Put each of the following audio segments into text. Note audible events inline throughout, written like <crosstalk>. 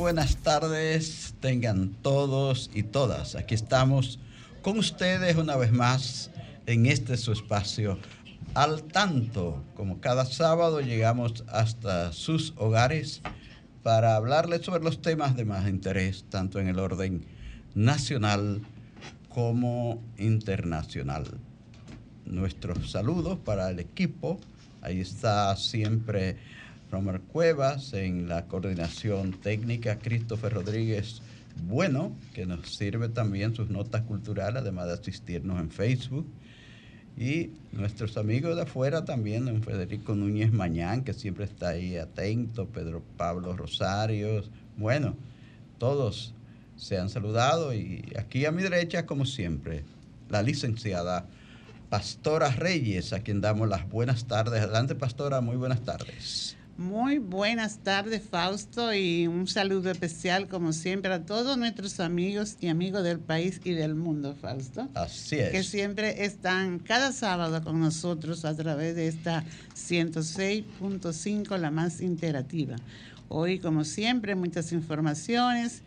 Buenas tardes. Tengan todos y todas. Aquí estamos con ustedes una vez más en este su espacio. Al tanto, como cada sábado llegamos hasta sus hogares para hablarles sobre los temas de más interés, tanto en el orden nacional como internacional. Nuestros saludos para el equipo. Ahí está siempre Romer Cuevas, en la coordinación técnica Christopher Rodríguez Bueno, que nos sirve también sus notas culturales, además de asistirnos en Facebook. Y nuestros amigos de afuera también, Federico Núñez Mañán, que siempre está ahí atento, Pedro Pablo Rosario, bueno, todos se han saludado y aquí a mi derecha, como siempre, la licenciada Pastora Reyes, a quien damos las buenas tardes. Adelante, Pastora, muy buenas tardes. Muy buenas tardes, Fausto, y un saludo especial, como siempre, a todos nuestros amigos y amigos del país y del mundo, Fausto. Así es. Que siempre están cada sábado con nosotros a través de esta 106.5, la más interactiva. Hoy, como siempre, muchas informaciones.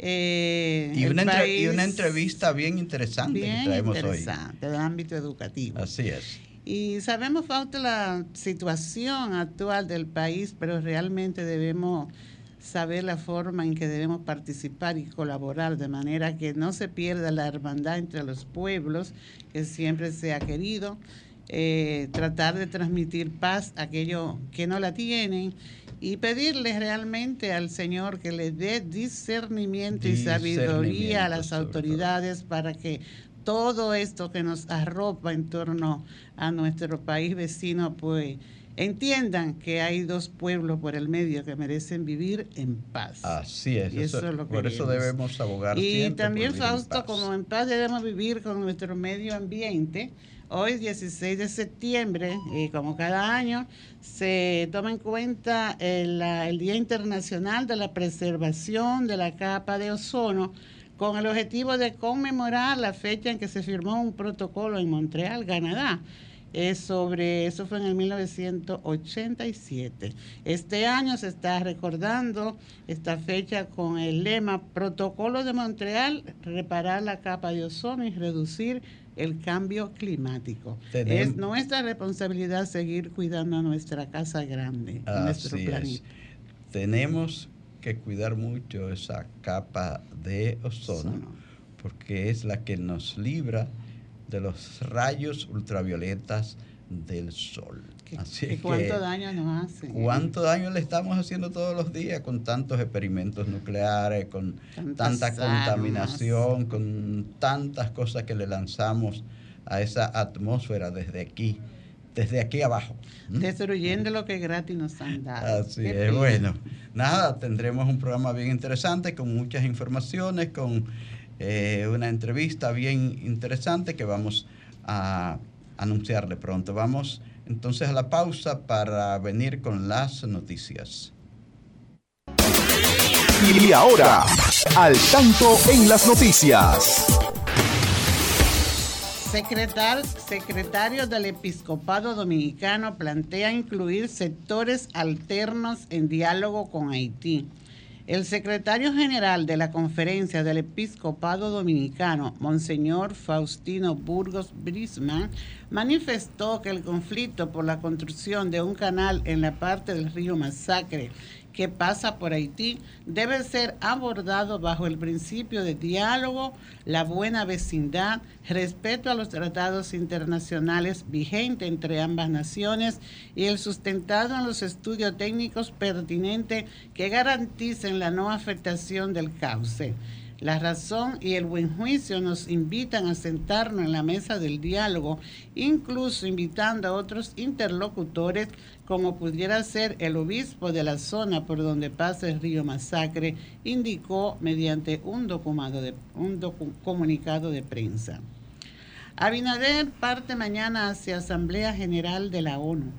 Eh, y, una y, una entrevista bien interesante bien que traemos interesante, del ámbito educativo. Así es. Y sabemos, Fausto, la situación actual del país, pero realmente debemos saber la forma en que debemos participar y colaborar de manera que no se pierda la hermandad entre los pueblos, que siempre se ha querido, eh, tratar de transmitir paz a aquellos que no la tienen y pedirle realmente al Señor que le dé discernimiento, y sabiduría a las autoridades para que todo esto que nos arropa en torno a nuestro país vecino, pues entiendan que hay dos pueblos por el medio que merecen vivir en paz. Así es, eso, por eso debemos abogar. Y también, Fausto, como en paz debemos vivir con nuestro medio ambiente. Hoy, 16 de septiembre, y como cada año, se toma en cuenta el, el Día Internacional de la Preservación de la Capa de Ozono con el objetivo de conmemorar la fecha en que se firmó un protocolo en Montreal, Canadá. Es sobre, eso fue en el 1987. Este año se está recordando esta fecha con el lema Protocolo de Montreal, reparar la capa de ozono y reducir el cambio climático. es nuestra responsabilidad seguir cuidando a nuestra casa grande, nuestro planeta. Tenemos que cuidar mucho esa capa de ozono, porque es la que nos libra de los rayos ultravioletas del sol. Así ¿Cuánto daño nos hace? ¿Cuánto daño le estamos haciendo todos los días con tantos experimentos nucleares, con tanta contaminación, con tantas cosas que le lanzamos a esa atmósfera desde aquí? desde aquí abajo. Destruyendo lo que gratis nos han dado. Así es, bueno. Nada, tendremos un programa bien interesante con muchas informaciones, con eh, una entrevista bien interesante que vamos a anunciarle pronto. Vamos entonces a la pausa para venir con las noticias. Y ahora, al tanto en las noticias secretario del Episcopado Dominicano plantea incluir sectores alternos en diálogo con Haití. El secretario general de la Conferencia del Episcopado Dominicano, Monseñor Faustino Burgos Brisman, manifestó que el conflicto por la construcción de un canal en la parte del río Masacre que pasa por Haití debe ser abordado bajo el principio de diálogo, la buena vecindad, respeto a los tratados internacionales vigentes entre ambas naciones y el sustentado en los estudios técnicos pertinentes que garanticen la no afectación del cauce. La razón y el buen juicio nos invitan a sentarnos en la mesa del diálogo, incluso invitando a otros interlocutores como pudiera ser el obispo de la zona por donde pasa el río Masacre, indicó mediante un, de, un comunicado de prensa. Abinader parte mañana hacia Asamblea General de la ONU.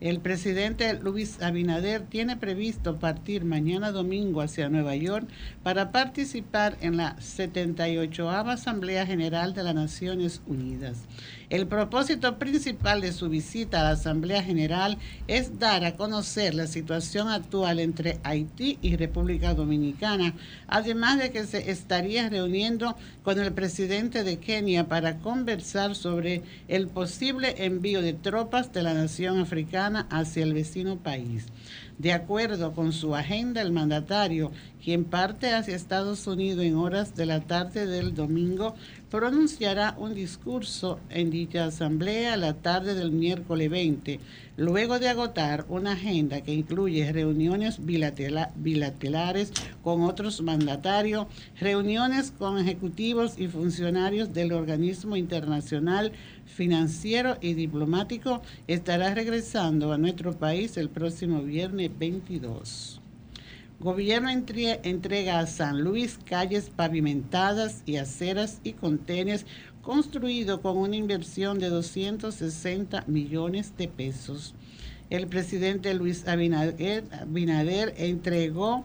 El presidente Luis Abinader tiene previsto partir mañana domingo hacia Nueva York para participar en la 78 Asamblea General de las Naciones Unidas. El propósito principal de su visita a la Asamblea General es dar a conocer la situación actual entre Haití y República Dominicana, además de que se estaría reuniendo con el presidente de Kenia para conversar sobre el posible envío de tropas de la nación africana hacia el vecino país. De acuerdo con su agenda, el mandatario, quien parte hacia Estados Unidos en horas de la tarde del domingo, pronunciará un discurso en dicha asamblea la tarde del miércoles 20, luego de agotar una agenda que incluye reuniones bilaterales con otros mandatarios, reuniones con ejecutivos y funcionarios del organismo internacional financiero y diplomático, estará regresando a nuestro país el próximo viernes 22. Gobierno entrega a San Luis calles pavimentadas y aceras y contenes construido con una inversión de 260 millones de pesos. El presidente Luis Abinader, Abinader entregó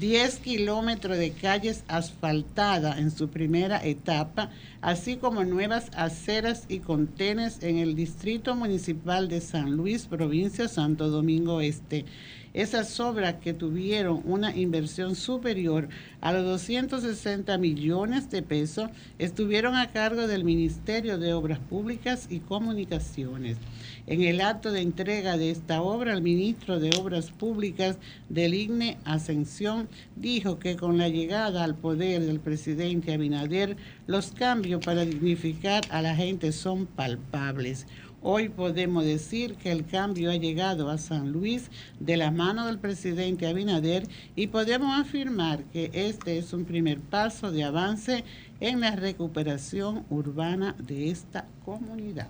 10 kilómetros de calles asfaltadas en su primera etapa, así como nuevas aceras y contenes en el Distrito Municipal de San Luis, provincia Santo Domingo Este. Esas obras que tuvieron una inversión superior a los 260 millones de pesos estuvieron a cargo del Ministerio de Obras Públicas y Comunicaciones. En el acto de entrega de esta obra, el ministro de Obras Públicas del IGNE Ascensión dijo que con la llegada al poder del presidente Abinader, los cambios para dignificar a la gente son palpables. Hoy podemos decir que el cambio ha llegado a San Luis de la mano del presidente Abinader y podemos afirmar que este es un primer paso de avance en la recuperación urbana de esta comunidad.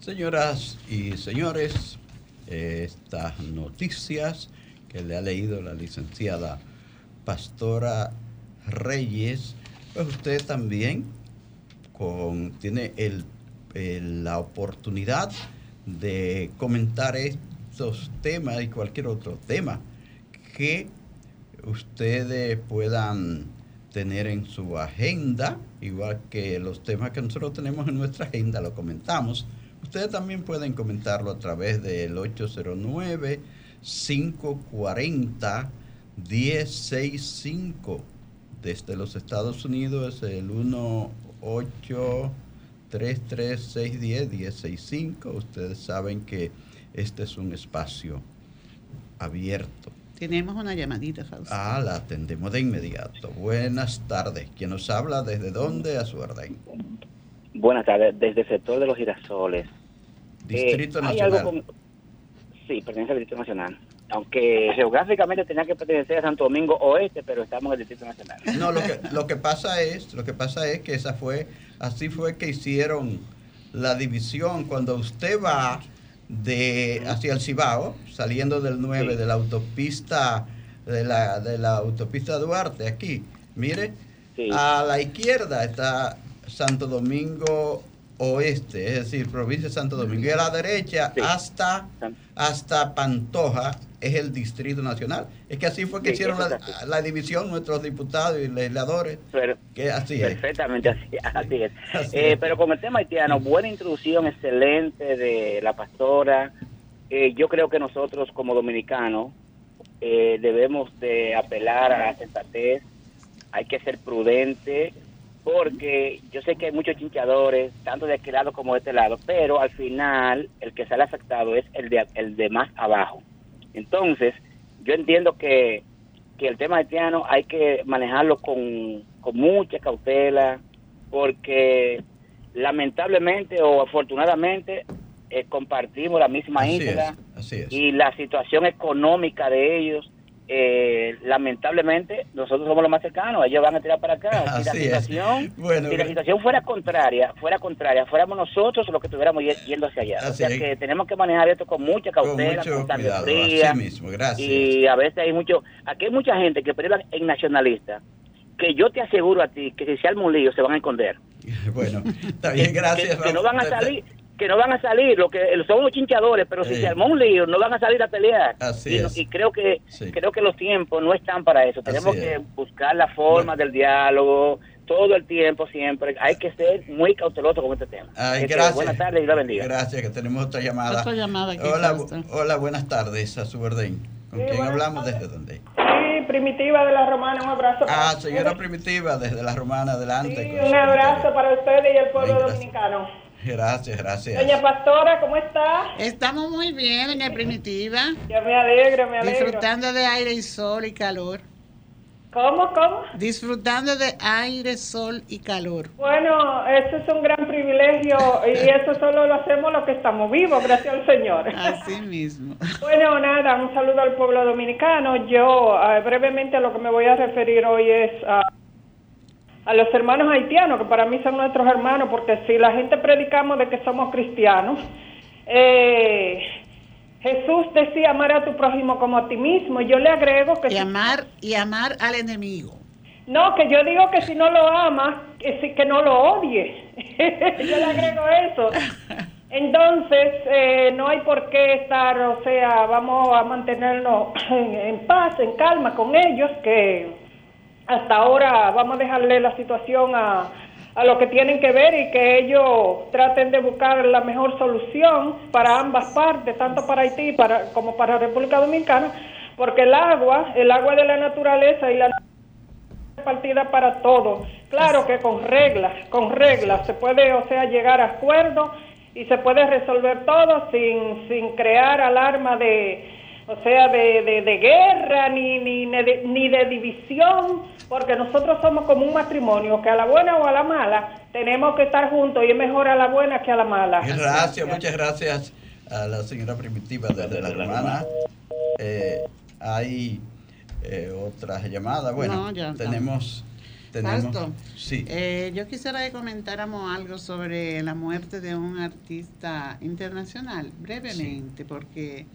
Señoras y señores, estas noticias que le ha leído la licenciada Pastora Reyes, pues usted también con, tiene el, la oportunidad de comentar estos temas y cualquier otro tema que ustedes puedan tener en su agenda, igual que los temas que nosotros tenemos en nuestra agenda, lo comentamos Ustedes también pueden comentarlo a través del 809-540-1065. Desde los Estados Unidos es el 1-833-610-1065. Ustedes saben que este es un espacio abierto. Tenemos una llamadita, Fausto. Ah, la atendemos de inmediato. Buenas tardes. ¿Quién nos habla? ¿Desde dónde? A su orden. Buenas tardes, desde el sector de los girasoles. Distrito eh, Nacional. Sí, pertenece al Distrito Nacional. Aunque geográficamente tenía que pertenecer a Santo Domingo Oeste, pero estamos en el Distrito Nacional. No, lo que, lo que pasa es, lo que pasa es que esa fue, así fue que hicieron la división. Cuando usted va de hacia el Cibao, saliendo del 9 de la autopista de la, de la autopista Duarte aquí, mire, a la izquierda está Santo Domingo Oeste, es decir, provincia de Santo Domingo. Y a la derecha hasta, hasta Pantoja es el Distrito Nacional. Es que así fue que hicieron la, división nuestros diputados y legisladores. Pero, que así perfectamente así, <laughs> es. Eh, pero con el tema haitiano, buena introducción, excelente de la pastora. Eh, yo creo que nosotros como dominicanos eh, debemos de apelar a la sensatez, hay que ser prudente, porque yo sé que hay muchos chinchadores, tanto de aquel lado como de este lado, pero al final el que sale afectado es el de, el de más abajo. Entonces, yo entiendo que, que el tema haitiano hay que manejarlo con, con mucha cautela, porque lamentablemente o afortunadamente eh, compartimos la misma isla y la situación económica de ellos eh, lamentablemente nosotros somos los más cercanos, ellos van a tirar para acá. <laughs> si la situación, si la situación fuera contraria, fuera contraria, fuéramos nosotros los que estuviéramos yendo hacia allá. o sea que tenemos que manejar esto con mucha cautela, con, mucho fría. mismo, gracias. Y a veces hay mucho, aquí hay mucha gente que prueba en nacionalista, que yo te aseguro a ti que si se arma un lío se van a esconder. <laughs> Bueno, está bien, gracias. que no van a salir, que no van a salir, lo que son unos chinchadores, pero si se armó un lío, no van a salir a pelear. y, creo que creo que los tiempos no están para eso. Tenemos que buscar la forma del diálogo todo el tiempo, siempre. Hay que ser muy cauteloso con este tema. gracias. buenas tardes y la bendiga. Gracias, que tenemos otra llamada. hola, hola, buenas tardes, a su orden. ¿Con quién hablamos? ¿Desde dónde? Sí, Primitiva de la Romana, un abrazo. Ah, señora Primitiva, desde la Romana, adelante. un abrazo para ustedes y el pueblo dominicano. Gracias, gracias. Doña Pastora, ¿cómo está? Estamos muy bien, doña Primitiva. Ya me alegro, me alegro. Disfrutando de aire y sol y calor. ¿Cómo, cómo? Disfrutando de aire, sol y calor. Bueno, eso es un gran privilegio y <laughs> eso solo lo hacemos los que estamos vivos, gracias al Señor. Así mismo. <laughs> Bueno, nada, un saludo al pueblo dominicano. Yo eh, brevemente a lo que me voy a referir hoy es a a los hermanos haitianos, que para mí son nuestros hermanos, porque si la gente predicamos de que somos cristianos, eh, Jesús decía amar a tu prójimo como a ti mismo, y yo le agrego que... Y amar, y amar al enemigo. No, que yo digo que si no lo amas, que, que no lo odie. <laughs> yo le agrego eso. <laughs> Entonces, eh, no hay por qué estar, o sea, vamos a mantenernos <clears throat> en paz, en calma con ellos, que hasta ahora vamos a dejarle la situación a, a lo que tienen que ver y que ellos traten de buscar la mejor solución para ambas partes, tanto para Haití para, como para República Dominicana, porque el agua, el agua de la naturaleza y la partida para todos. Claro que con reglas, con reglas se puede, o sea, llegar a acuerdos y se puede resolver todo sin, sin crear alarma de o sea, de, de, guerra ni, ni, ni de división, porque nosotros somos como un matrimonio, que a la buena o a la mala tenemos que estar juntos y es mejor a la buena que a la mala. Gracias, muchas gracias a la señora Primitiva desde la hermana. Eh, hay eh, otras llamadas. Bueno, tenemos... tenemos sí. Eh, yo quisiera que comentáramos algo sobre la muerte de un artista internacional, brevemente, porque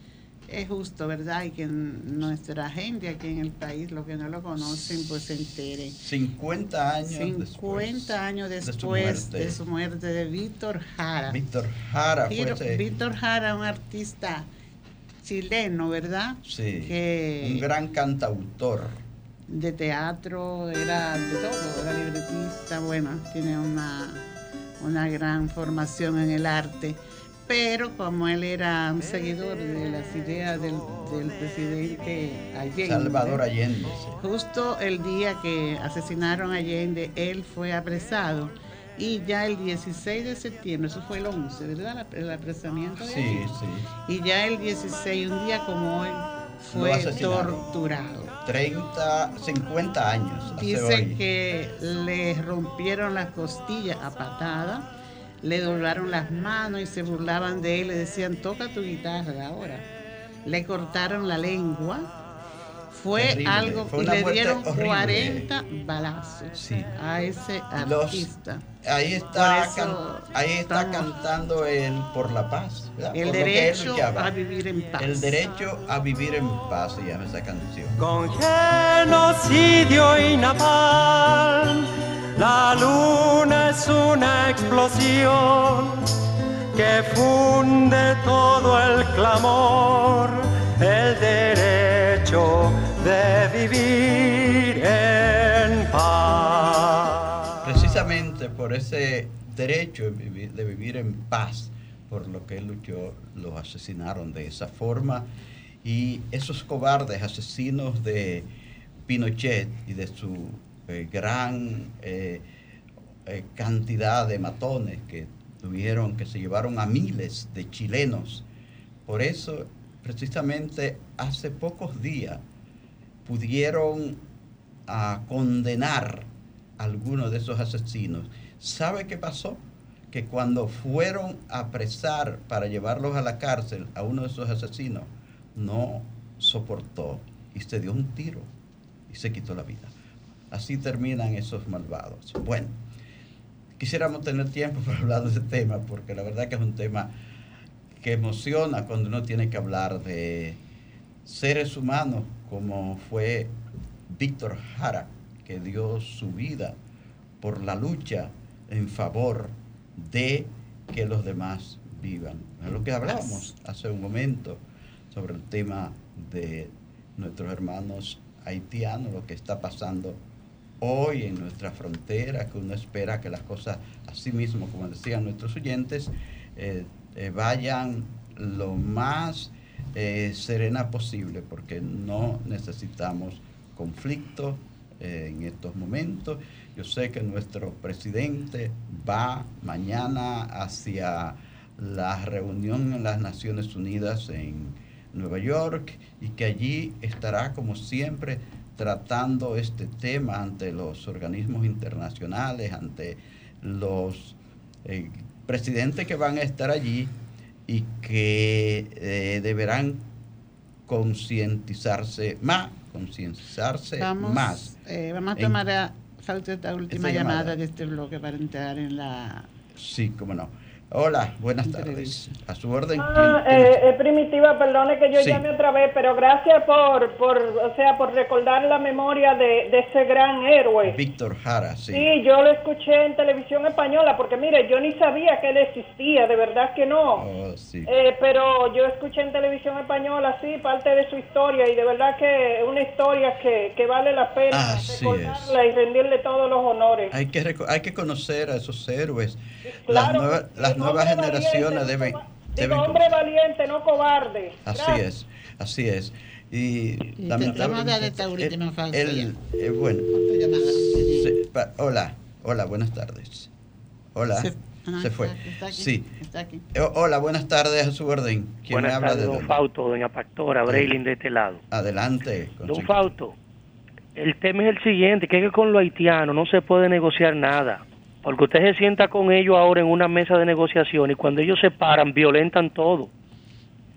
es justo, ¿verdad? Y que nuestra gente aquí en el país, los que no lo conocen, pues se enteren. 50 años 50 años después de su muerte, de, Víctor Jara. Víctor Jara fue Víctor Jara, un artista chileno, ¿verdad? Sí. un gran cantautor. De teatro, era de todo, era libretista, bueno, tiene una, una gran formación en el arte pero como él era un seguidor de las ideas del, presidente Allende, Salvador Allende, justo el día que asesinaron a Allende, él fue apresado y ya el 16 de septiembre, eso fue el 11, ¿verdad? El apresamiento de Sí, sí. Y ya el 16, un día como hoy, fue torturado. 30, 50 años. Dice que le rompieron las costillas a patada le doblaron las manos y se burlaban de él, le decían, toca tu guitarra ahora. Le cortaron la lengua. Fue algo, y le dieron 40 balazos a ese artista. ahí está, ahí está cantando él por la paz. El derecho a vivir en paz. El derecho a vivir en paz se llama esa canción. Con genocidio y napalm la luna es una explosión que funde todo el clamor, el derecho de vivir en paz. Precisamente por ese derecho de vivir en paz, por lo que luchó, los asesinaron de esa forma. Y esos cobardes asesinos de Pinochet y de su eh, gran eh, eh, cantidad de matones que tuvieron, que se llevaron a miles de chilenos. Por eso, precisamente hace pocos días, pudieron a condenar a algunos de esos asesinos. ¿Sabe qué pasó? Que cuando fueron a apresar para llevarlos a la cárcel a uno de esos asesinos, no soportó y se dio un tiro y se quitó la vida. Así terminan esos malvados. Bueno, quisiéramos tener tiempo <laughs> para hablar de ese tema, porque la verdad que es un tema que emociona cuando uno tiene que hablar de seres humanos como fue Víctor Jara, que dio su vida por la lucha en favor de que los demás vivan. Es lo que hablábamos hace un momento sobre el tema de nuestros hermanos haitianos, lo que está pasando hoy en nuestra frontera, que uno espera que las cosas, así mismo, como decían nuestros oyentes, eh, eh, vayan lo más eh, serena posible, porque no necesitamos conflicto en estos momentos. Yo sé que nuestro presidente va mañana hacia la reunión en las Naciones Unidas en Nueva York y que allí estará como siempre tratando este tema ante los organismos internacionales, ante los eh, presidentes que van a estar allí y que eh, deberán concientizarse más, concientizarse más. Eh, vamos a tomar a, esta última llamada de este bloque para entrar en la... Sí, cómo no. Hola, buenas tardes. A su orden. Ah, eh, eh, primitiva, perdone que yo llame otra vez, pero gracias por, por, o sea, por recordar la memoria de, ese gran héroe. Víctor Jara, sí. Sí, yo lo escuché en televisión española, porque mire, yo ni sabía que él existía, de verdad que no. Oh, sí. eh, pero yo escuché en televisión española, sí, parte de su historia, y de verdad que es una historia que, que vale la pena recordarla y rendirle todos los honores. Hay que, hay que conocer a esos héroes. Claro, las nuevas generaciones deben, deben... hombre valiente, no cobarde. Así es, así es. Y, lamentablemente... El, eh, bueno, hola, hola, buenas tardes. Hola. Se, fue. sí. Eh, hola, buenas tardes a su orden. ¿Quién buenas habla tardes, de don Fausto, doña Pastora, Breilin de este lado. Adelante. Don Fausto, el tema es el siguiente, que, es que con los haitianos no se puede negociar nada. Porque usted se sienta con ellos ahora en una mesa de negociación y cuando ellos se paran, violentan todo.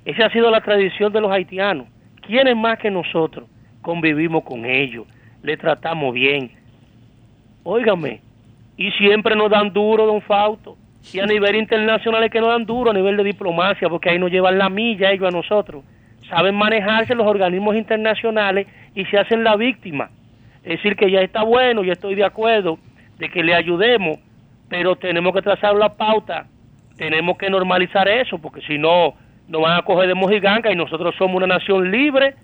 Esa ha sido la tradición de los haitianos. ¿Quiénes más que nosotros convivimos con ellos? Le tratamos bien. Óigame, y siempre nos dan duro, don Fausto. Y a nivel internacional es que nos dan duro, a nivel de diplomacia, porque ahí nos llevan la milla ellos a nosotros. Saben manejarse los organismos internacionales y se hacen la víctima. Es decir, que ya está bueno, ya estoy de acuerdo de que le ayudemos, pero tenemos que trazar la pauta, tenemos que normalizar eso, porque si no, nos van a coger de mojiganga y nosotros somos una nación libre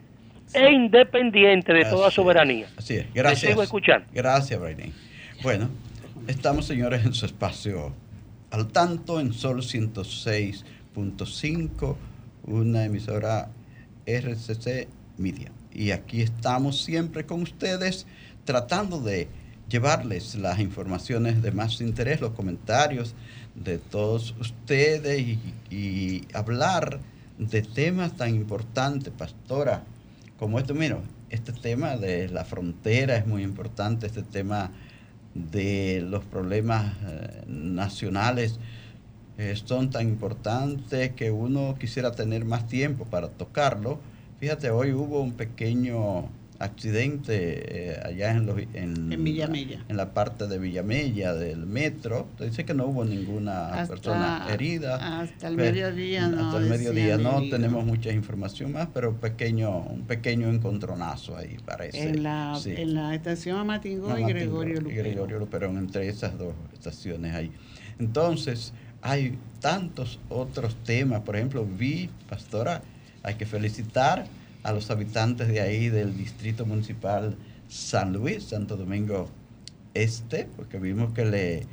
e independiente de toda soberanía. Así es, gracias. sigo escuchando. Gracias, Brayden. Bueno, estamos, señores, en su espacio al tanto en Sol 106.5, una emisora RCC Media. Y aquí estamos siempre con ustedes tratando de llevarles las informaciones de más interés, los comentarios de todos ustedes y, hablar de temas tan importantes, pastora, como esto. Mira, este tema de la frontera es muy importante, este tema de los problemas eh, nacionales eh, son tan importantes que uno quisiera tener más tiempo para tocarlo. Fíjate, hoy hubo un pequeño accidente eh, allá en, los, en, Villamella. en la parte de Villamella del metro. Dice que no hubo ninguna persona herida. Hasta el mediodía no. Hasta el mediodía no tenemos mucha información más, pero pequeño, un pequeño encontronazo ahí parece. En la, en la estación Amatingó y Gregorio Luperón. Y Gregorio Luperón, entre esas dos estaciones ahí. Entonces, hay tantos otros temas. Por ejemplo, vi, pastora, hay que felicitar a los habitantes de ahí del distrito municipal San Luis, Santo Domingo Este, porque vimos que le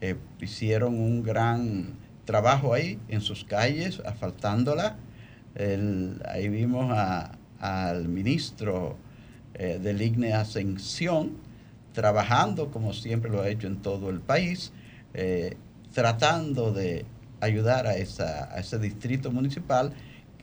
eh, hicieron un gran trabajo ahí en sus calles, asfaltándola. ahí vimos al ministro eh, del IGNE Ascensión trabajando como siempre lo ha hecho en todo el país, eh, tratando de ayudar a ese distrito municipal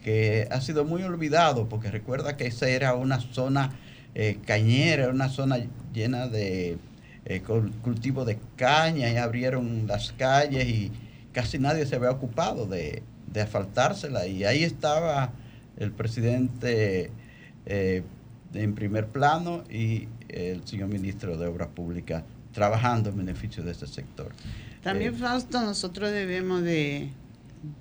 que ha sido muy olvidado, porque recuerda que esa era una zona eh, cañera, una zona llena de eh, cultivo de caña, y abrieron las calles y casi nadie se había ocupado de, de asfaltársela. Y ahí estaba el presidente eh, en primer plano y el señor ministro de Obras Públicas trabajando en beneficio de ese sector. También, Fausto, nosotros debemos de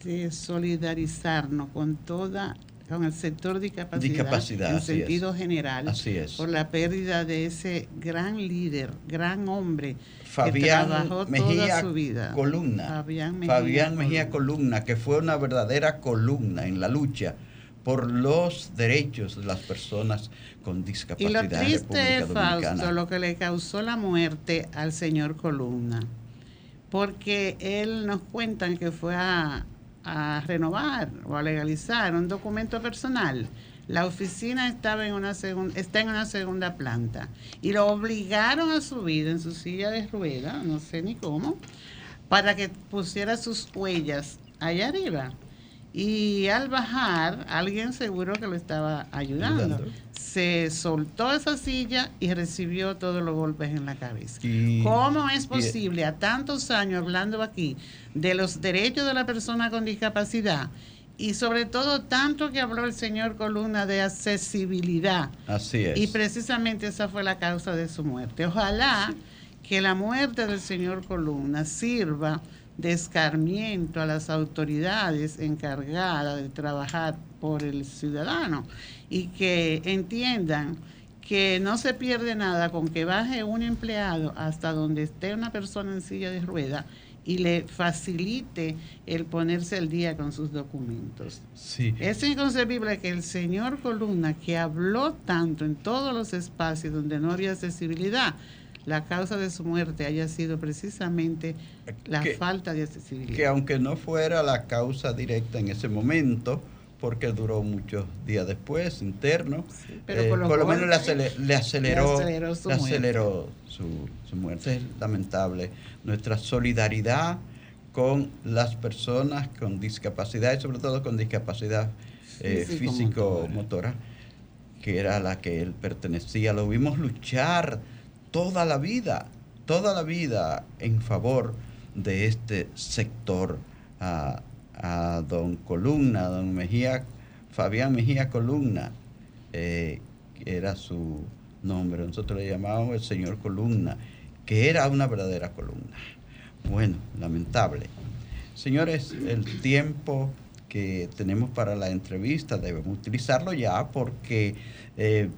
de solidarizarnos con toda con el sector discapacidad, en sentido general por la pérdida de ese gran líder, gran hombre Fabián que Mejía toda su vida. Columna. Fabián Mejía, Columna, que fue una verdadera columna en la lucha por los derechos de las personas con discapacidad. Y lo triste es, Fausto, lo que le causó la muerte al señor Columna, porque él nos cuentan que fue a, a renovar o a legalizar un documento personal, la oficina estaba en una está en una segunda planta y lo obligaron a subir en su silla de rueda, no sé ni cómo, para que pusiera sus huellas allá arriba. Y al bajar, alguien seguro que lo estaba ayudando. Se soltó esa silla y recibió todos los golpes en la cabeza. ¿Cómo es posible a tantos años hablando aquí de los derechos de la persona con discapacidad y sobre todo tanto que habló el señor Columna de accesibilidad? Así es. Y precisamente esa fue la causa de su muerte. Ojalá que la muerte del señor Columna sirva de escarmiento a las autoridades encargadas de trabajar por el ciudadano y que entiendan que no se pierde nada con que baje un empleado hasta donde esté una persona en silla de rueda y le facilite el ponerse al día con sus documentos. Sí. Es inconcebible que el señor Columna, que habló tanto en todos los espacios donde no había accesibilidad, la causa de su muerte haya sido precisamente la falta de accesibilidad. Que aunque no fuera la causa directa en ese momento, porque duró muchos días después, interno, pero eh, por, lo, menos le, aceleró, su, aceleró su, muerte. Es lamentable. Nuestra solidaridad con las personas con discapacidad y sobre todo con discapacidad eh, físico-motora, que era a la que él pertenecía. Lo vimos luchar toda la vida, toda la vida en favor de este sector. A, don Columna, don Mejía, Fabián Mejía Columna, eh, era su nombre, nosotros le llamábamos el señor Columna, que era una verdadera columna. Bueno, lamentable. Señores, el tiempo que tenemos para la entrevista debemos utilizarlo ya porque eh,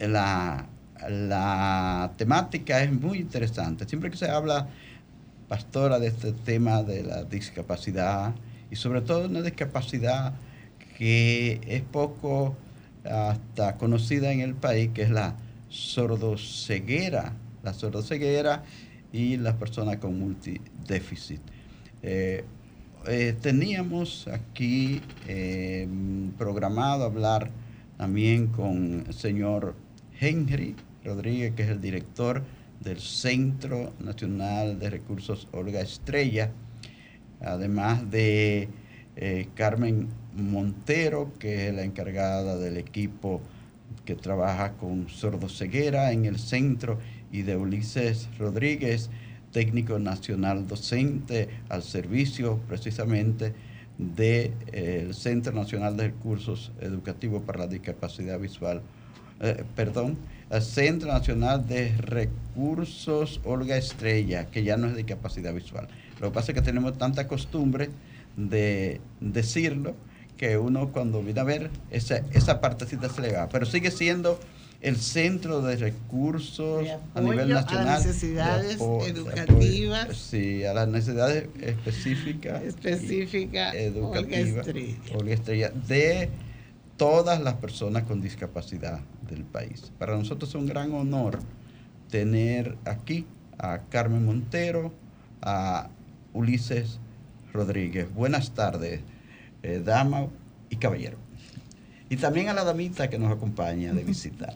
la la temática es muy interesante. Siempre que se habla, pastora, de este tema de la discapacidad, y sobre todo una discapacidad que es poco hasta conocida en el país, que es la sordoceguera, la sordoceguera y las personas con multidéficit. Eh, eh, teníamos aquí eh, programado hablar también con el señor Henry Rodríguez, que es el director del Centro Nacional de Recursos Olga Estrella, además de eh, Carmen Montero, que es la encargada del equipo que trabaja con sordoceguera en el centro, y de Ulises Rodríguez, técnico nacional docente al servicio precisamente del eh, Centro Nacional de Recursos Educativos para la Discapacidad Visual, eh, perdón, Centro Nacional de Recursos Olga Estrella, que ya no es de capacidad visual. Lo que pasa es que tenemos tanta costumbre de decirlo que uno cuando viene a ver esa, esa partecita se le va. Pero sigue siendo el centro de recursos a nivel nacional. A las necesidades educativas. sí, a las necesidades específicas. Específicas. Educativas. Olga Estrella. De todas las personas con discapacidad del país. Para nosotros es un gran honor tener aquí a Carmen Montero, a Ulises Rodríguez. Buenas tardes, eh, dama y caballero. y también a la damita que nos acompaña de visita.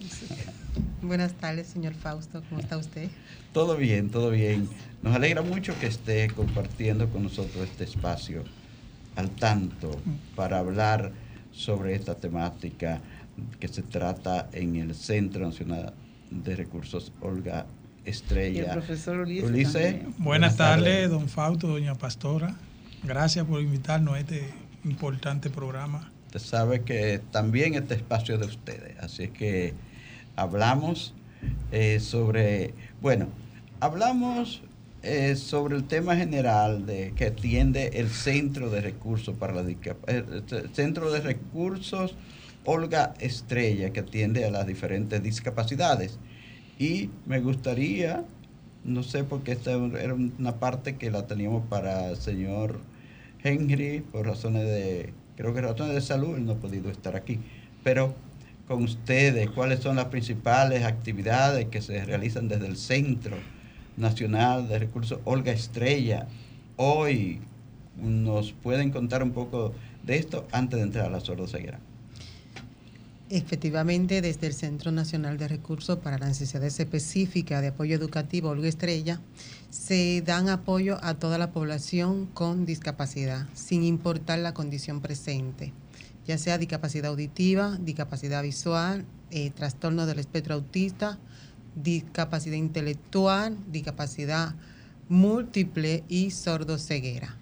<laughs> Buenas tardes, señor Fausto. ¿Cómo está usted? Todo bien, todo bien. Nos alegra mucho que esté compartiendo con nosotros este espacio al tanto para hablar sobre esta temática que se trata en el Centro Nacional de Recursos Olga Estrella. Y el profesor Ulises. Buenas, tardes, don Fausto, doña Pastora. Gracias por invitarnos a este importante programa. Usted sabe que también este espacio es de ustedes, así que hablamos eh, sobre, bueno, hablamos eh, sobre el tema general de que atiende el Centro de Recursos para la el Centro de Recursos Olga Estrella, que atiende a las diferentes discapacidades. Y me gustaría, no sé por qué esta era una parte que la teníamos para el señor Henry, por razones de, creo que razones de salud, no ha podido estar aquí. Pero con ustedes, cuáles son las principales actividades que se realizan desde el Centro Nacional de Recursos Olga Estrella. Hoy nos pueden contar un poco de esto antes de entrar a la sordoceguera. Efectivamente, desde el Centro Nacional de Recursos para las Necesidades Específicas de Apoyo Educativo Olga Estrella, se dan apoyo a toda la población con discapacidad, sin importar la condición presente, ya sea discapacidad auditiva, discapacidad visual, eh, trastorno del espectro autista, discapacidad intelectual, discapacidad múltiple y sordoceguera.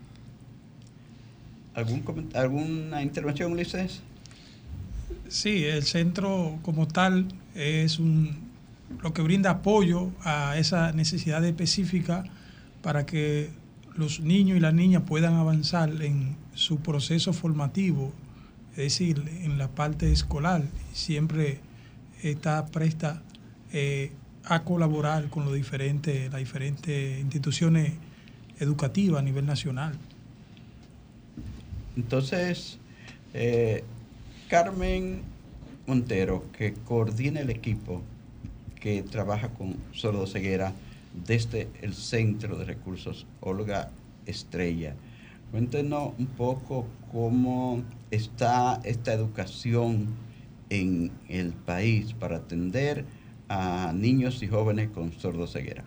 ¿Algún, ¿Alguna intervención, Ulises? Sí, el centro como tal es un, lo que brinda apoyo a esa necesidad específica para que los niños y las niñas puedan avanzar en su proceso formativo, es decir, en la parte escolar. Siempre está presta eh, a colaborar con los diferentes, las diferentes instituciones educativas a nivel nacional. Entonces, eh, Carmen Montero, que coordina el equipo que trabaja con sordo-ceguera desde el Centro de Recursos Olga Estrella. Cuéntenos un poco cómo está esta educación en el país para atender a niños y jóvenes con sordo-ceguera.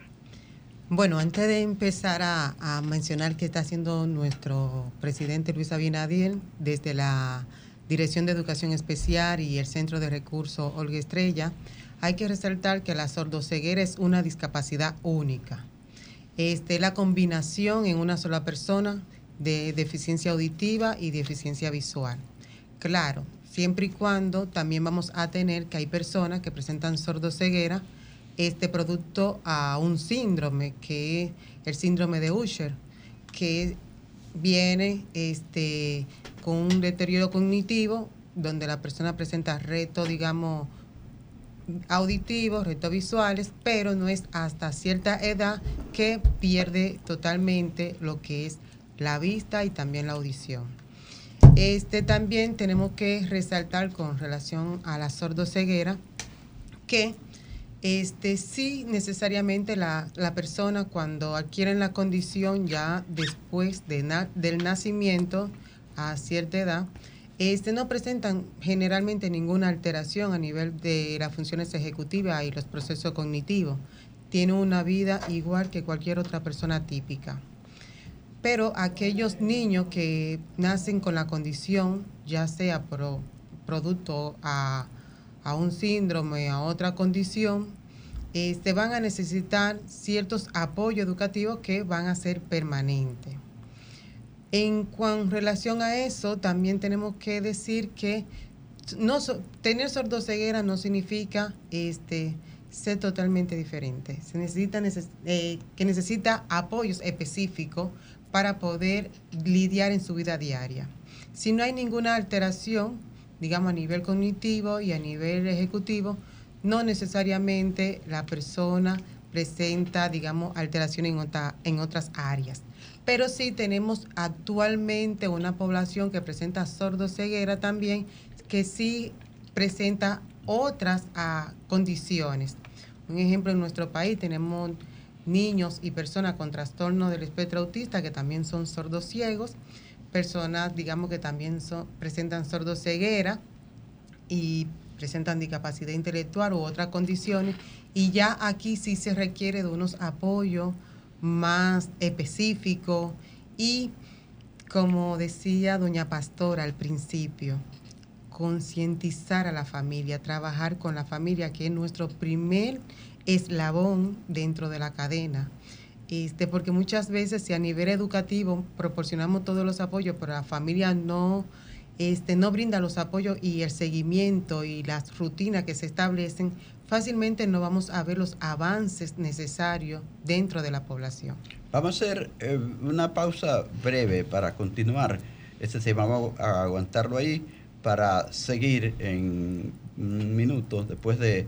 Bueno, antes de empezar a, mencionar qué está haciendo nuestro presidente Luis Abinadiel desde la Dirección de Educación Especial y el Centro de Recursos Olga Estrella, hay que resaltar que la sordoceguera es una discapacidad única. Este, la combinación en una sola persona de deficiencia auditiva y deficiencia visual. Claro, siempre y cuando también vamos a tener que hay personas que presentan sordoceguera, este producto a un síndrome, que es el síndrome de Usher, que viene este, con un deterioro cognitivo donde la persona presenta retos, digamos, auditivos, retos visuales, pero no es hasta cierta edad que pierde totalmente lo que es la vista y también la audición. Este también tenemos que resaltar con relación a la sordoceguera que este sí necesariamente la, persona cuando adquieren la condición ya después de del nacimiento a cierta edad, este, no presentan generalmente ninguna alteración a nivel de las funciones ejecutivas y los procesos cognitivos. Tienen una vida igual que cualquier otra persona típica. Pero aquellos niños que nacen con la condición, ya sea producto a, un síndrome, a otra condición, este, van a necesitar ciertos apoyos educativos que van a ser permanentes. En con relación a eso, también tenemos que decir que no tener sordoceguera no significa este, ser totalmente diferente. Se necesita eh, que necesita apoyos específicos para poder lidiar en su vida diaria. Si no hay ninguna alteración, digamos a nivel cognitivo y a nivel ejecutivo, no necesariamente la persona presenta, digamos, alteraciones en, en otras áreas pero sí tenemos actualmente una población que presenta sordoceguera también, que sí presenta otras ah, condiciones. Un ejemplo, en nuestro país tenemos niños y personas con trastorno del espectro autista que también son sordociegos, personas, digamos, que también presentan sordoceguera, y presentan discapacidad intelectual u otras condiciones. Y ya aquí sí se requiere de unos apoyos más específicos y, como decía doña Pastora al principio, concientizar a la familia, trabajar con la familia, que es nuestro primer eslabón dentro de la cadena. Este, porque muchas veces si a nivel educativo proporcionamos todos los apoyos, pero la familia no, este, no brinda los apoyos y el seguimiento y las rutinas que se establecen, fácilmente no vamos a ver los avances necesarios dentro de la población. Vamos a hacer eh, una pausa breve para continuar este tema, vamos a aguantarlo ahí para seguir en un minuto después de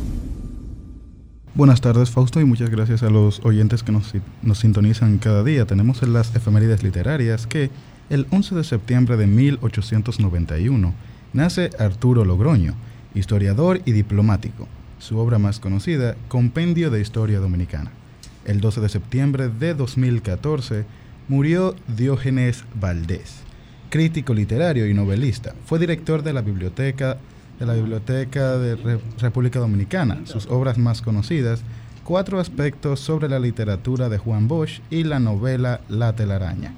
Buenas tardes Fausto y muchas gracias a los oyentes que nos, nos sintonizan cada día. Tenemos en las efemérides literarias que el 11 de septiembre de 1891 nace Arturo Logroño, historiador y diplomático. Su obra más conocida, Compendio de Historia Dominicana. El 12 de septiembre de 2014 murió Diógenes Valdés, crítico literario y novelista. Fue director de la biblioteca de la Biblioteca de República Dominicana. Sus obras más conocidas, Cuatro aspectos sobre la literatura de Juan Bosch y la novela La telaraña.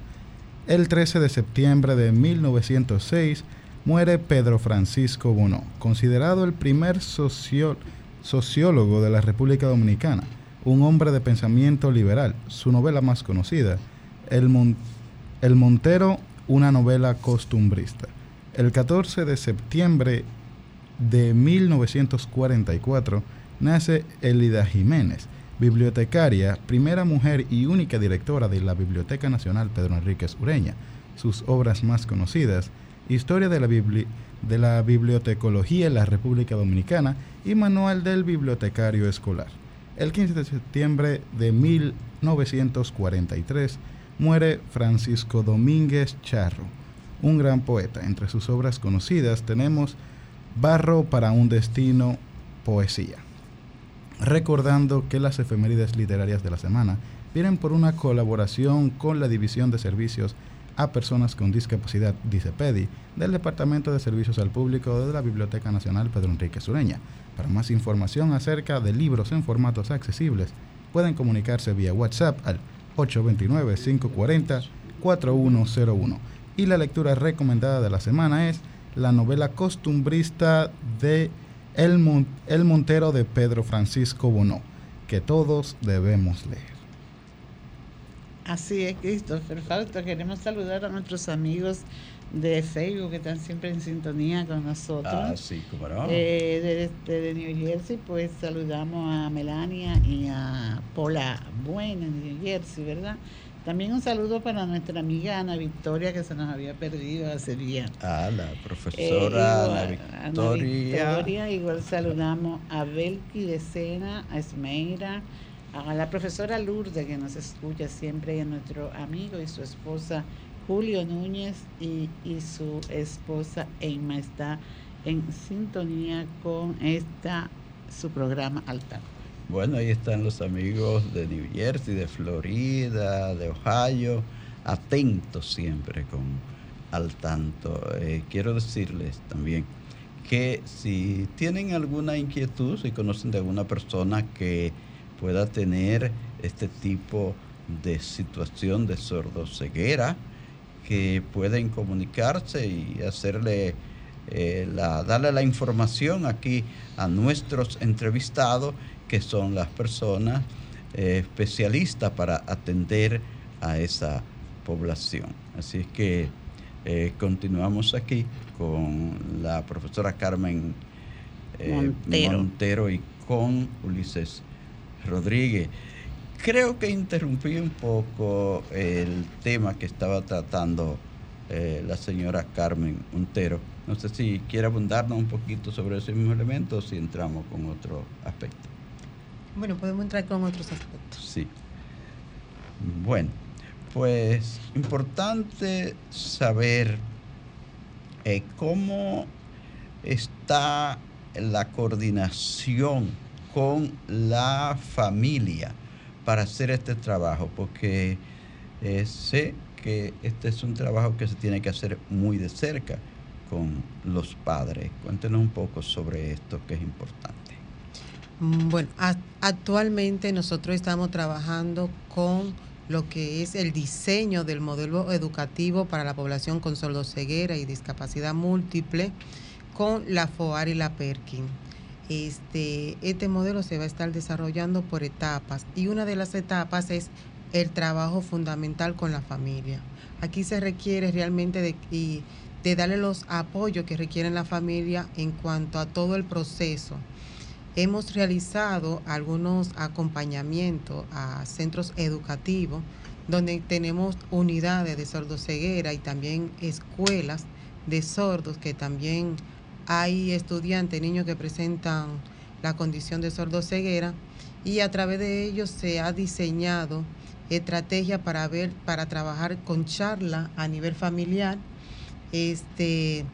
El 13 de septiembre de 1906 muere Pedro Francisco Bono, considerado el primer sociólogo de la República Dominicana, un hombre de pensamiento liberal. Su novela más conocida, El, el Montero, una novela costumbrista. El 14 de septiembre de 1944 nace Elida Jiménez, bibliotecaria, primera mujer y única directora de la Biblioteca Nacional Pedro Enríquez Ureña. Sus obras más conocidas, Historia de la, de la Bibliotecología en la República Dominicana y Manual del Bibliotecario Escolar. El 15 de septiembre de 1943 muere Francisco Domínguez Charro, un gran poeta. Entre sus obras conocidas tenemos Barro para un destino, poesía. Recordando que las efemérides literarias de la semana vienen por una colaboración con la División de Servicios a Personas con Discapacidad, DICEPEDI, del Departamento de Servicios al Público de la Biblioteca Nacional Pedro Enrique Sureña. Para más información acerca de libros en formatos accesibles, pueden comunicarse vía WhatsApp al 829-540-4101. Y la lectura recomendada de la semana es la novela costumbrista de El, Montero de Pedro Francisco Bono, que todos debemos leer. Así es, Christopher Fausto. Queremos saludar a nuestros amigos de Facebook que están siempre en sintonía con nosotros. Ah, sí, no. Eh, desde, New Jersey, pues saludamos a Melania y a Paula Buena en New Jersey, ¿verdad? También un saludo para nuestra amiga Ana Victoria que se nos había perdido hace días. Ah, la profesora eh, Ana, Victoria. Igual saludamos a Belki de Sena, a Esmeira, a la profesora Lourdes que nos escucha siempre y a nuestro amigo y su esposa Julio Núñez y, y su esposa Emma está en sintonía con esta su programa Alta. Bueno, ahí están los amigos de New Jersey, de Florida, de Ohio, atentos siempre con al tanto. Eh, quiero decirles también que si tienen alguna inquietud, si conocen de alguna persona que pueda tener este tipo de situación de sordoceguera, que pueden comunicarse y hacerle eh, la, darle la información aquí a nuestros entrevistados que son las personas eh, especialistas para atender a esa población. Así es que eh, continuamos aquí con la profesora Carmen eh, Montero. y con Ulises Rodríguez. Creo que interrumpí un poco el tema que estaba tratando la señora Carmen Montero No sé si quiere abundarnos un poquito sobre ese mismo elemento o si entramos con otro aspecto. Bueno, podemos entrar con otros aspectos. Sí. Bueno, pues importante saber eh, cómo está la coordinación con la familia para hacer este trabajo, porque eh, sé que este es un trabajo que se tiene que hacer muy de cerca con los padres. Cuéntenos un poco sobre esto que es importante. Mm, bueno, actualmente nosotros estamos trabajando con lo que es el diseño del modelo educativo para la población con sordoceguera y discapacidad múltiple con la FOAR y la Perkin. Este, este modelo se va a estar desarrollando por etapas y una de las etapas es el trabajo fundamental con la familia. Aquí se requiere realmente de, de darle los apoyos que requieren la familia en cuanto a todo el proceso Hemos realizado algunos acompañamientos a centros educativos donde tenemos unidades de sordoceguera y también escuelas de sordos que también hay estudiantes, niños que presentan la condición de sordoceguera y a través de ellos se ha diseñado estrategia para ver para trabajar con charla a nivel familiar este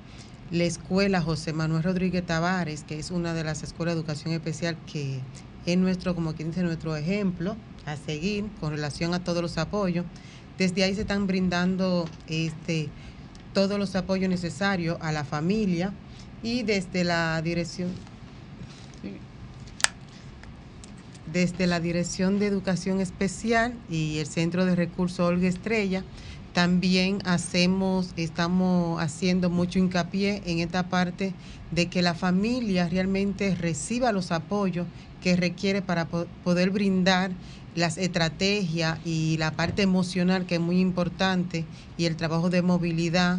la escuela José Manuel Rodríguez Tavares, que es una de las escuelas de educación especial que es nuestro, como quien dice, nuestro ejemplo a seguir con relación a todos los apoyos. Desde ahí se están brindando este, todos los apoyos necesarios a la familia y desde la dirección desde la Dirección de Educación Especial y el Centro de Recursos Olga Estrella también hacemos, estamos haciendo mucho hincapié en esta parte de que la familia realmente reciba los apoyos que requiere para poder brindar las estrategias y la parte emocional que es muy importante y el trabajo de movilidad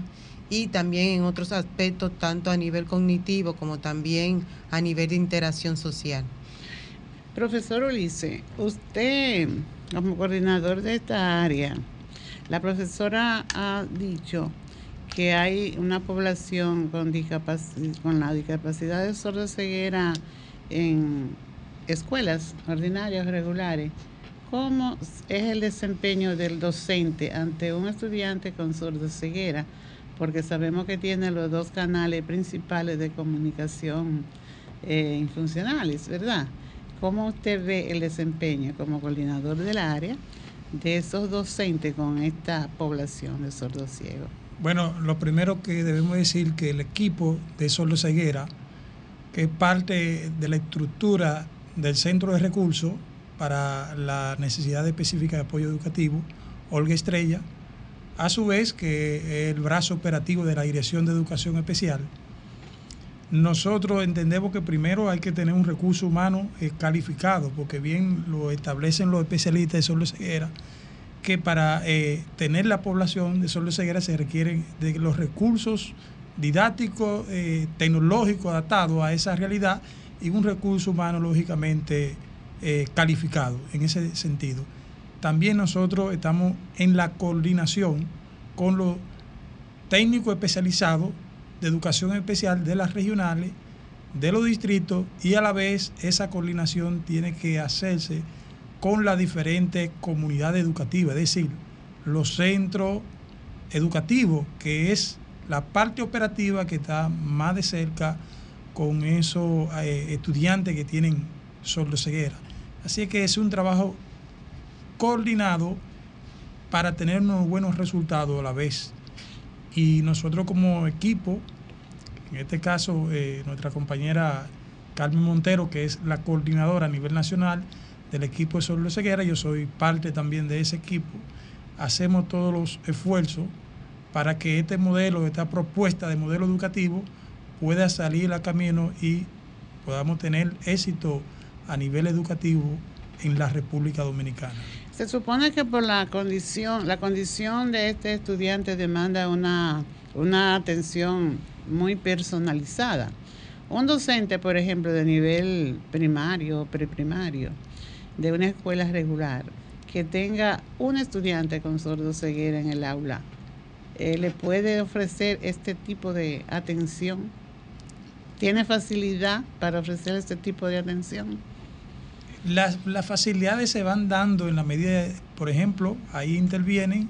y también en otros aspectos tanto a nivel cognitivo como también a nivel de interacción social. Profesor Ulises, usted como coordinador de esta área, la profesora ha dicho que hay una población con, la discapacidad de sordoceguera en escuelas ordinarias regulares. ¿Cómo es el desempeño del docente ante un estudiante con sordoceguera? Porque sabemos que tiene los dos canales principales de comunicación eh, infuncionales, ¿verdad? ¿Cómo usted ve el desempeño como coordinador del área de esos docentes con esta población de sordos ciegos? Bueno, lo primero que debemos decir que el equipo de sordo ceguera, que es parte de la estructura del centro de recursos para la necesidad específica de apoyo educativo, Olga Estrella, a su vez que el brazo operativo de la Dirección de Educación Especial, nosotros entendemos que primero hay que tener un recurso humano eh, calificado, porque bien lo establecen los especialistas de solo ceguera, que para eh, tener la población de solo ceguera se requieren de los recursos didácticos, eh, tecnológicos adaptados a esa realidad y un recurso humano lógicamente calificado en ese sentido. También nosotros estamos en la coordinación con los técnicos especializados de educación especial de las regionales, de los distritos y a la vez esa coordinación tiene que hacerse con las diferentes comunidades educativas, es decir, los centros educativos, que es la parte operativa que está más de cerca con esos eh, estudiantes que tienen sordoceguera. Así que es un trabajo coordinado para tener unos buenos resultados a la vez. Y nosotros como equipo, en este caso eh, nuestra compañera Carmen Montero, que es la coordinadora a nivel nacional del equipo de Solo Ceguera, yo soy parte también de ese equipo, hacemos todos los esfuerzos para que este modelo, esta propuesta de modelo educativo pueda salir a camino y podamos tener éxito a nivel educativo en la República Dominicana. Se supone que por la condición, la condición de este estudiante demanda una, una atención muy personalizada. Un docente, por ejemplo, de nivel primario o preprimario, de una escuela regular, que tenga un estudiante con sordo ceguera en el aula, eh, le puede ofrecer este tipo de atención? ¿Tiene facilidad para ofrecer este tipo de atención? Las, facilidades se van dando en la medida, por ejemplo, ahí intervienen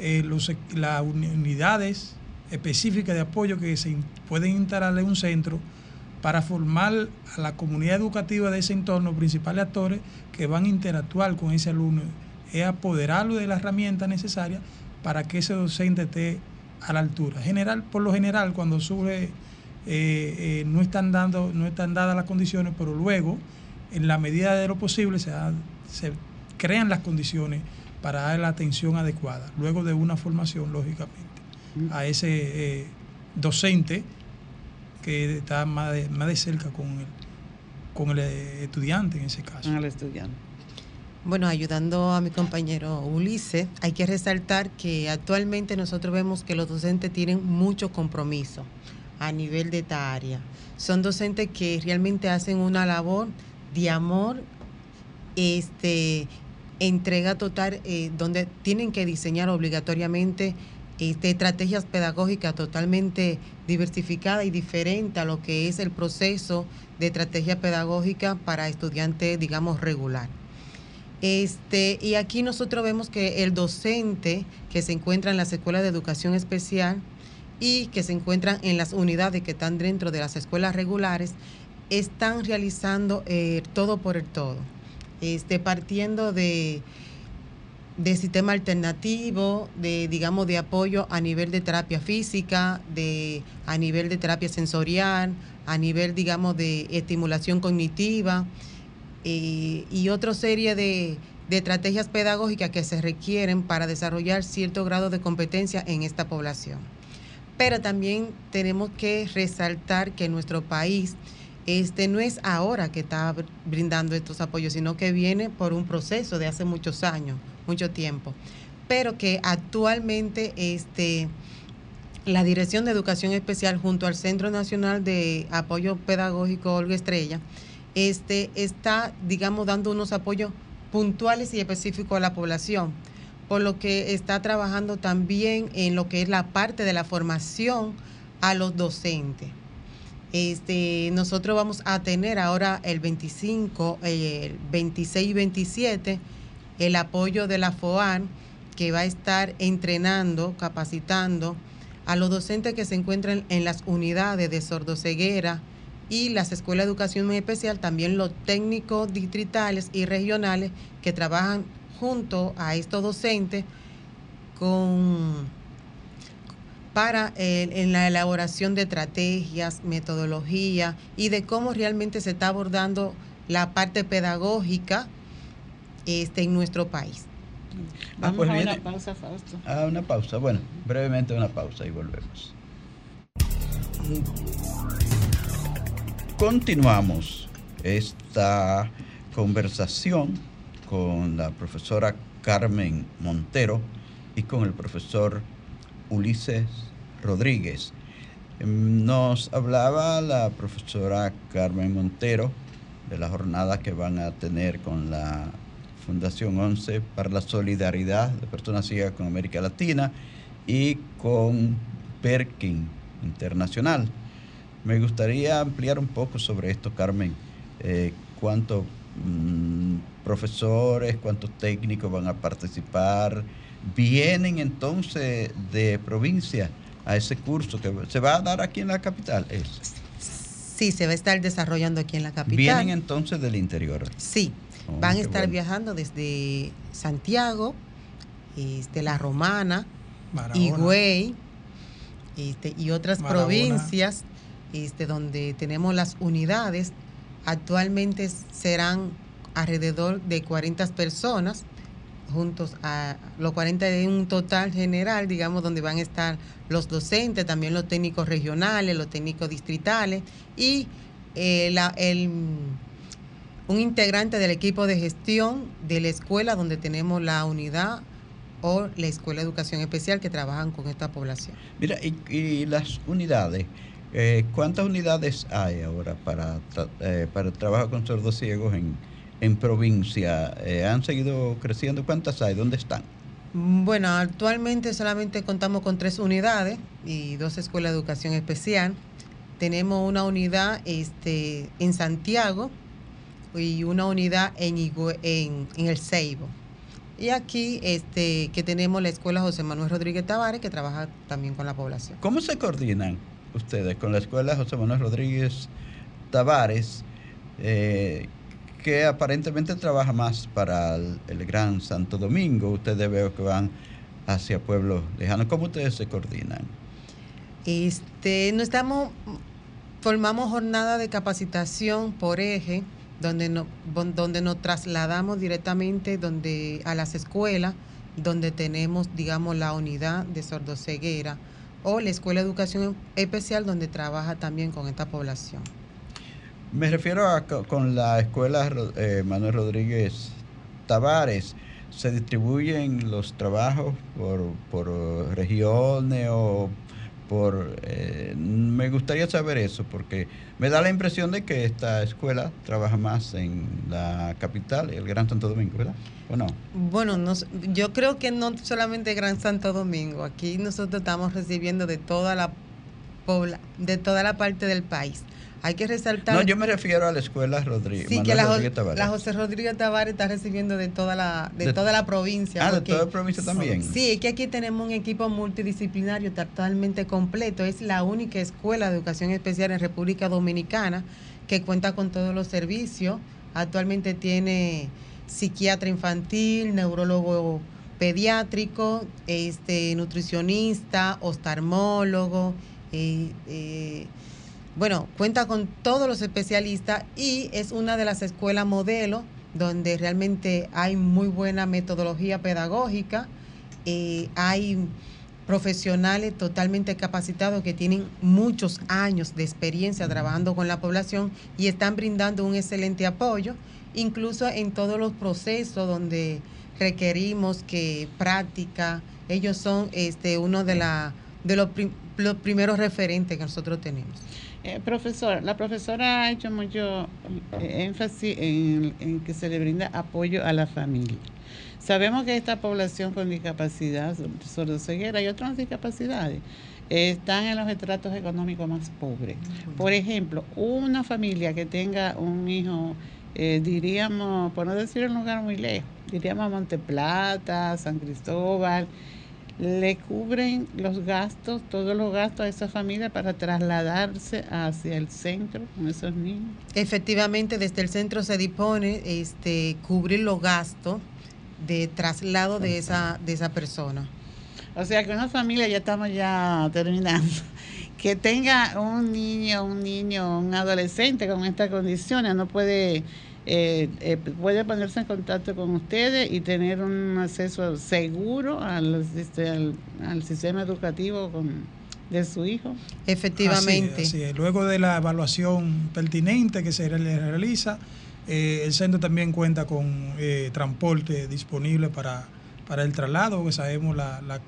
eh, los, las unidades específicas de apoyo que se pueden instalar en un centro para formar a la comunidad educativa de ese entorno, principales actores que van a interactuar con ese alumno, es apoderarlo de la herramienta necesaria para que ese docente esté a la altura. General, por lo general, cuando surge, eh, eh, no, están dando, no están dadas las condiciones, pero luego, en la medida de lo posible, se, se crean las condiciones para dar la atención adecuada, luego de una formación, lógicamente, a ese eh, docente que está más de, más de cerca con el, con el estudiante en ese caso. Con el estudiante. Bueno, ayudando a mi compañero Ulises, hay que resaltar que actualmente nosotros vemos que los docentes tienen mucho compromiso a nivel de esta área. Son docentes que realmente hacen una labor de amor, este, entrega total, eh, donde tienen que diseñar obligatoriamente este, estrategias pedagógicas totalmente diversificadas y diferentes a lo que es el proceso de estrategia pedagógica para estudiantes, digamos, regular. Este, y aquí nosotros vemos que el docente que se encuentra en las escuelas de educación especial y que se encuentran en las unidades que están dentro de las escuelas regulares, están realizando eh, todo por el todo, este, partiendo de de sistema alternativo, de digamos de apoyo a nivel de terapia física, de a nivel de terapia sensorial, a nivel digamos de estimulación cognitiva eh, y otra serie de, de estrategias pedagógicas que se requieren para desarrollar cierto grado de competencia en esta población. Pero también tenemos que resaltar que nuestro país este no es ahora que está brindando estos apoyos, sino que viene por un proceso de hace muchos años mucho tiempo, pero que actualmente este, la Dirección de Educación Especial junto al Centro Nacional de Apoyo Pedagógico Olga Estrella este, está, digamos, dando unos apoyos puntuales y específicos a la población, por lo que está trabajando también en lo que es la parte de la formación a los docentes. Este, nosotros vamos a tener ahora el 25, el 26 y 27 el apoyo de la FOAN, que va a estar entrenando, capacitando a los docentes que se encuentran en las unidades de sordoceguera y las escuelas de educación especial, también los técnicos distritales y regionales que trabajan junto a estos docentes con para en la elaboración de estrategias, metodología y de cómo realmente se está abordando la parte pedagógica este, en nuestro país. Vamos pues a una pausa, Fausto. A una pausa, bueno, brevemente una pausa y volvemos. Continuamos esta conversación con la profesora Carmen Montero y con el profesor Ulises Rodríguez. Nos hablaba la profesora Carmen Montero de la jornada que van a tener con la Fundación 11 para la Solidaridad de Personas Ciegas con América Latina y con Perkin Internacional. Me gustaría ampliar un poco sobre esto, Carmen. Eh, ¿Cuántos mm, profesores, cuántos técnicos van a participar? ¿Vienen entonces de provincia a ese curso que se va a dar aquí en la capital? Sí, se va a estar desarrollando aquí en la capital. ¿Vienen entonces del interior? Sí, Oh, Van a estar viajando desde Santiago, este, La Romana, Higüey este, y otras provincias este, donde tenemos las unidades. Actualmente serán alrededor de 40 personas juntos a los 40 de un total general, digamos, donde van a estar los docentes, también los técnicos regionales, los técnicos distritales y eh, la, el un integrante del equipo de gestión de la escuela donde tenemos la unidad o la Escuela de Educación Especial que trabajan con esta población. Mira, y, las unidades, eh, ¿cuántas unidades hay ahora para, eh, para el trabajo con sordos ciegos en, en provincia? Eh, ¿Han seguido creciendo? ¿Cuántas hay? ¿Dónde están? Bueno, actualmente solamente contamos con tres unidades y dos escuelas de educación especial. Tenemos una unidad este, en Santiago y una unidad en, en, el Ceibo. Y aquí este, que tenemos la escuela José Manuel Rodríguez Tavares, que trabaja también con la población. ¿Cómo se coordinan ustedes con la escuela José Manuel Rodríguez Tavares? Eh, que aparentemente trabaja más para el, Gran Santo Domingo. Ustedes veo que van hacia pueblos lejanos. ¿Cómo ustedes se coordinan? Este, no estamos, formamos jornada de capacitación por eje, donde, no, donde nos trasladamos directamente donde, a las escuelas, donde tenemos, digamos, la unidad de sordoceguera o la Escuela de Educación Especial, donde trabaja también con esta población. Me refiero a con la escuela eh, Manuel Rodríguez Tavares. ¿Se distribuyen los trabajos por, por regiones o por... Eh, me gustaría saber eso porque me da la impresión de que esta escuela trabaja más en la capital, el Gran Santo Domingo, ¿verdad? ¿O no? Bueno, yo creo que no solamente Gran Santo Domingo, aquí nosotros estamos recibiendo de toda la de toda la parte del país. Hay que resaltar. No, yo me refiero a la escuela Rodríguez. Sí, que la, José Rodríguez Tavares está recibiendo de toda la, de, toda la provincia. Ah, de toda la provincia también. Sí, es que aquí tenemos un equipo multidisciplinario totalmente completo. Es la única escuela de educación especial en República Dominicana que cuenta con todos los servicios. Actualmente tiene psiquiatra infantil, neurólogo pediátrico, este, nutricionista, oftalmólogo, eh, eh, bueno, cuenta con todos los especialistas y es una de las escuelas modelo donde realmente hay muy buena metodología pedagógica, hay profesionales totalmente capacitados que tienen muchos años de experiencia trabajando con la población y están brindando un excelente apoyo, incluso en todos los procesos donde requerimos que práctica, ellos son este, uno de, la, de los primeros referentes que nosotros tenemos. Eh, profesor, la profesora ha hecho mucho eh, énfasis en, que se le brinda apoyo a la familia. Sabemos que esta población con discapacidad, sordoceguera y otras discapacidades, están en los estratos económicos más pobres. Por ejemplo, una familia que tenga un hijo, eh, diríamos, por no decir un lugar muy lejos, diríamos Monteplata, San Cristóbal, le cubren los gastos, todos los gastos a esa familia para trasladarse hacia el centro con esos niños. Efectivamente, desde el centro se dispone este cubrir los gastos de traslado de esa de esa persona. O sea que una familia ya estamos ya terminando <laughs> que tenga un niño, un niño, un adolescente con estas condiciones no puede eh, eh, puede ponerse en contacto con ustedes y tener un acceso seguro al, este, al, sistema educativo de su hijo. Efectivamente. Luego de la evaluación pertinente que se le realiza, eh, el centro también cuenta con transporte disponible para, para el traslado, que sabemos la, la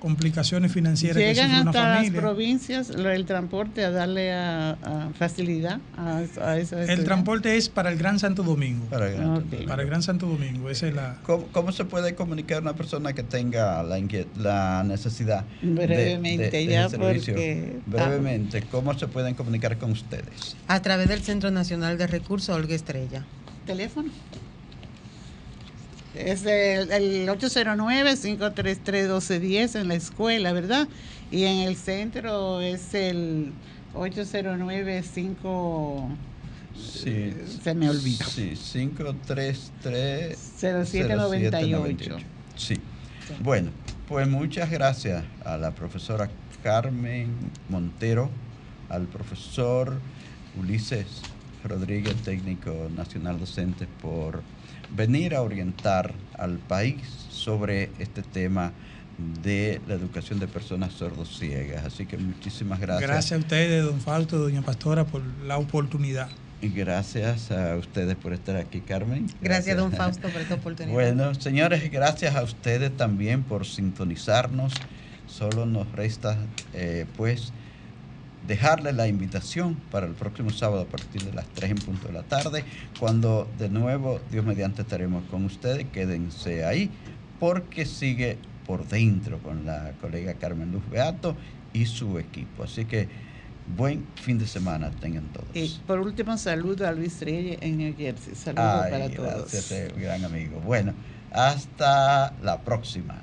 complicaciones financieras que sufre una hasta las provincias el transporte a darle a, facilidad a, eso. El transporte es para el Gran Santo Domingo. Para el Gran, Santo Domingo. Esa es la... ¿Cómo, se puede comunicar una persona que tenga la, la necesidad brevemente de, ya porque brevemente cómo se pueden comunicar con ustedes? A través del Centro Nacional de Recursos Olga Estrella. Teléfono. Es el, el 809-533-1210 en la escuela, ¿verdad? Y en el centro es el 809-5... Sí, se me olvidó. Sí, 533 0798. Sí. Bueno, pues muchas gracias a la profesora Carmen Montero, al profesor Ulises Rodríguez, técnico nacional docente, por venir a orientar al país sobre este tema de la educación de personas sordos ciegas. Así que muchísimas gracias. Gracias a ustedes, don Fausto, doña Pastora, por la oportunidad. Y gracias a ustedes por estar aquí, Carmen. Gracias, don Fausto, por esta <laughs> oportunidad. Bueno, señores, gracias a ustedes también por sintonizarnos. Solo nos resta, eh, pues, dejarle la invitación para el próximo sábado a partir de las 3 en punto de la tarde, cuando de nuevo, Dios mediante, estaremos con ustedes. Quédense ahí porque sigue por dentro con la colega Carmen Luz Beato y su equipo. Así que buen fin de semana tengan todos. Y por último, saludo a Luis Reyes en New Jersey. Saludos para todos. Gracias, eh, gran amigo. Bueno, hasta la próxima.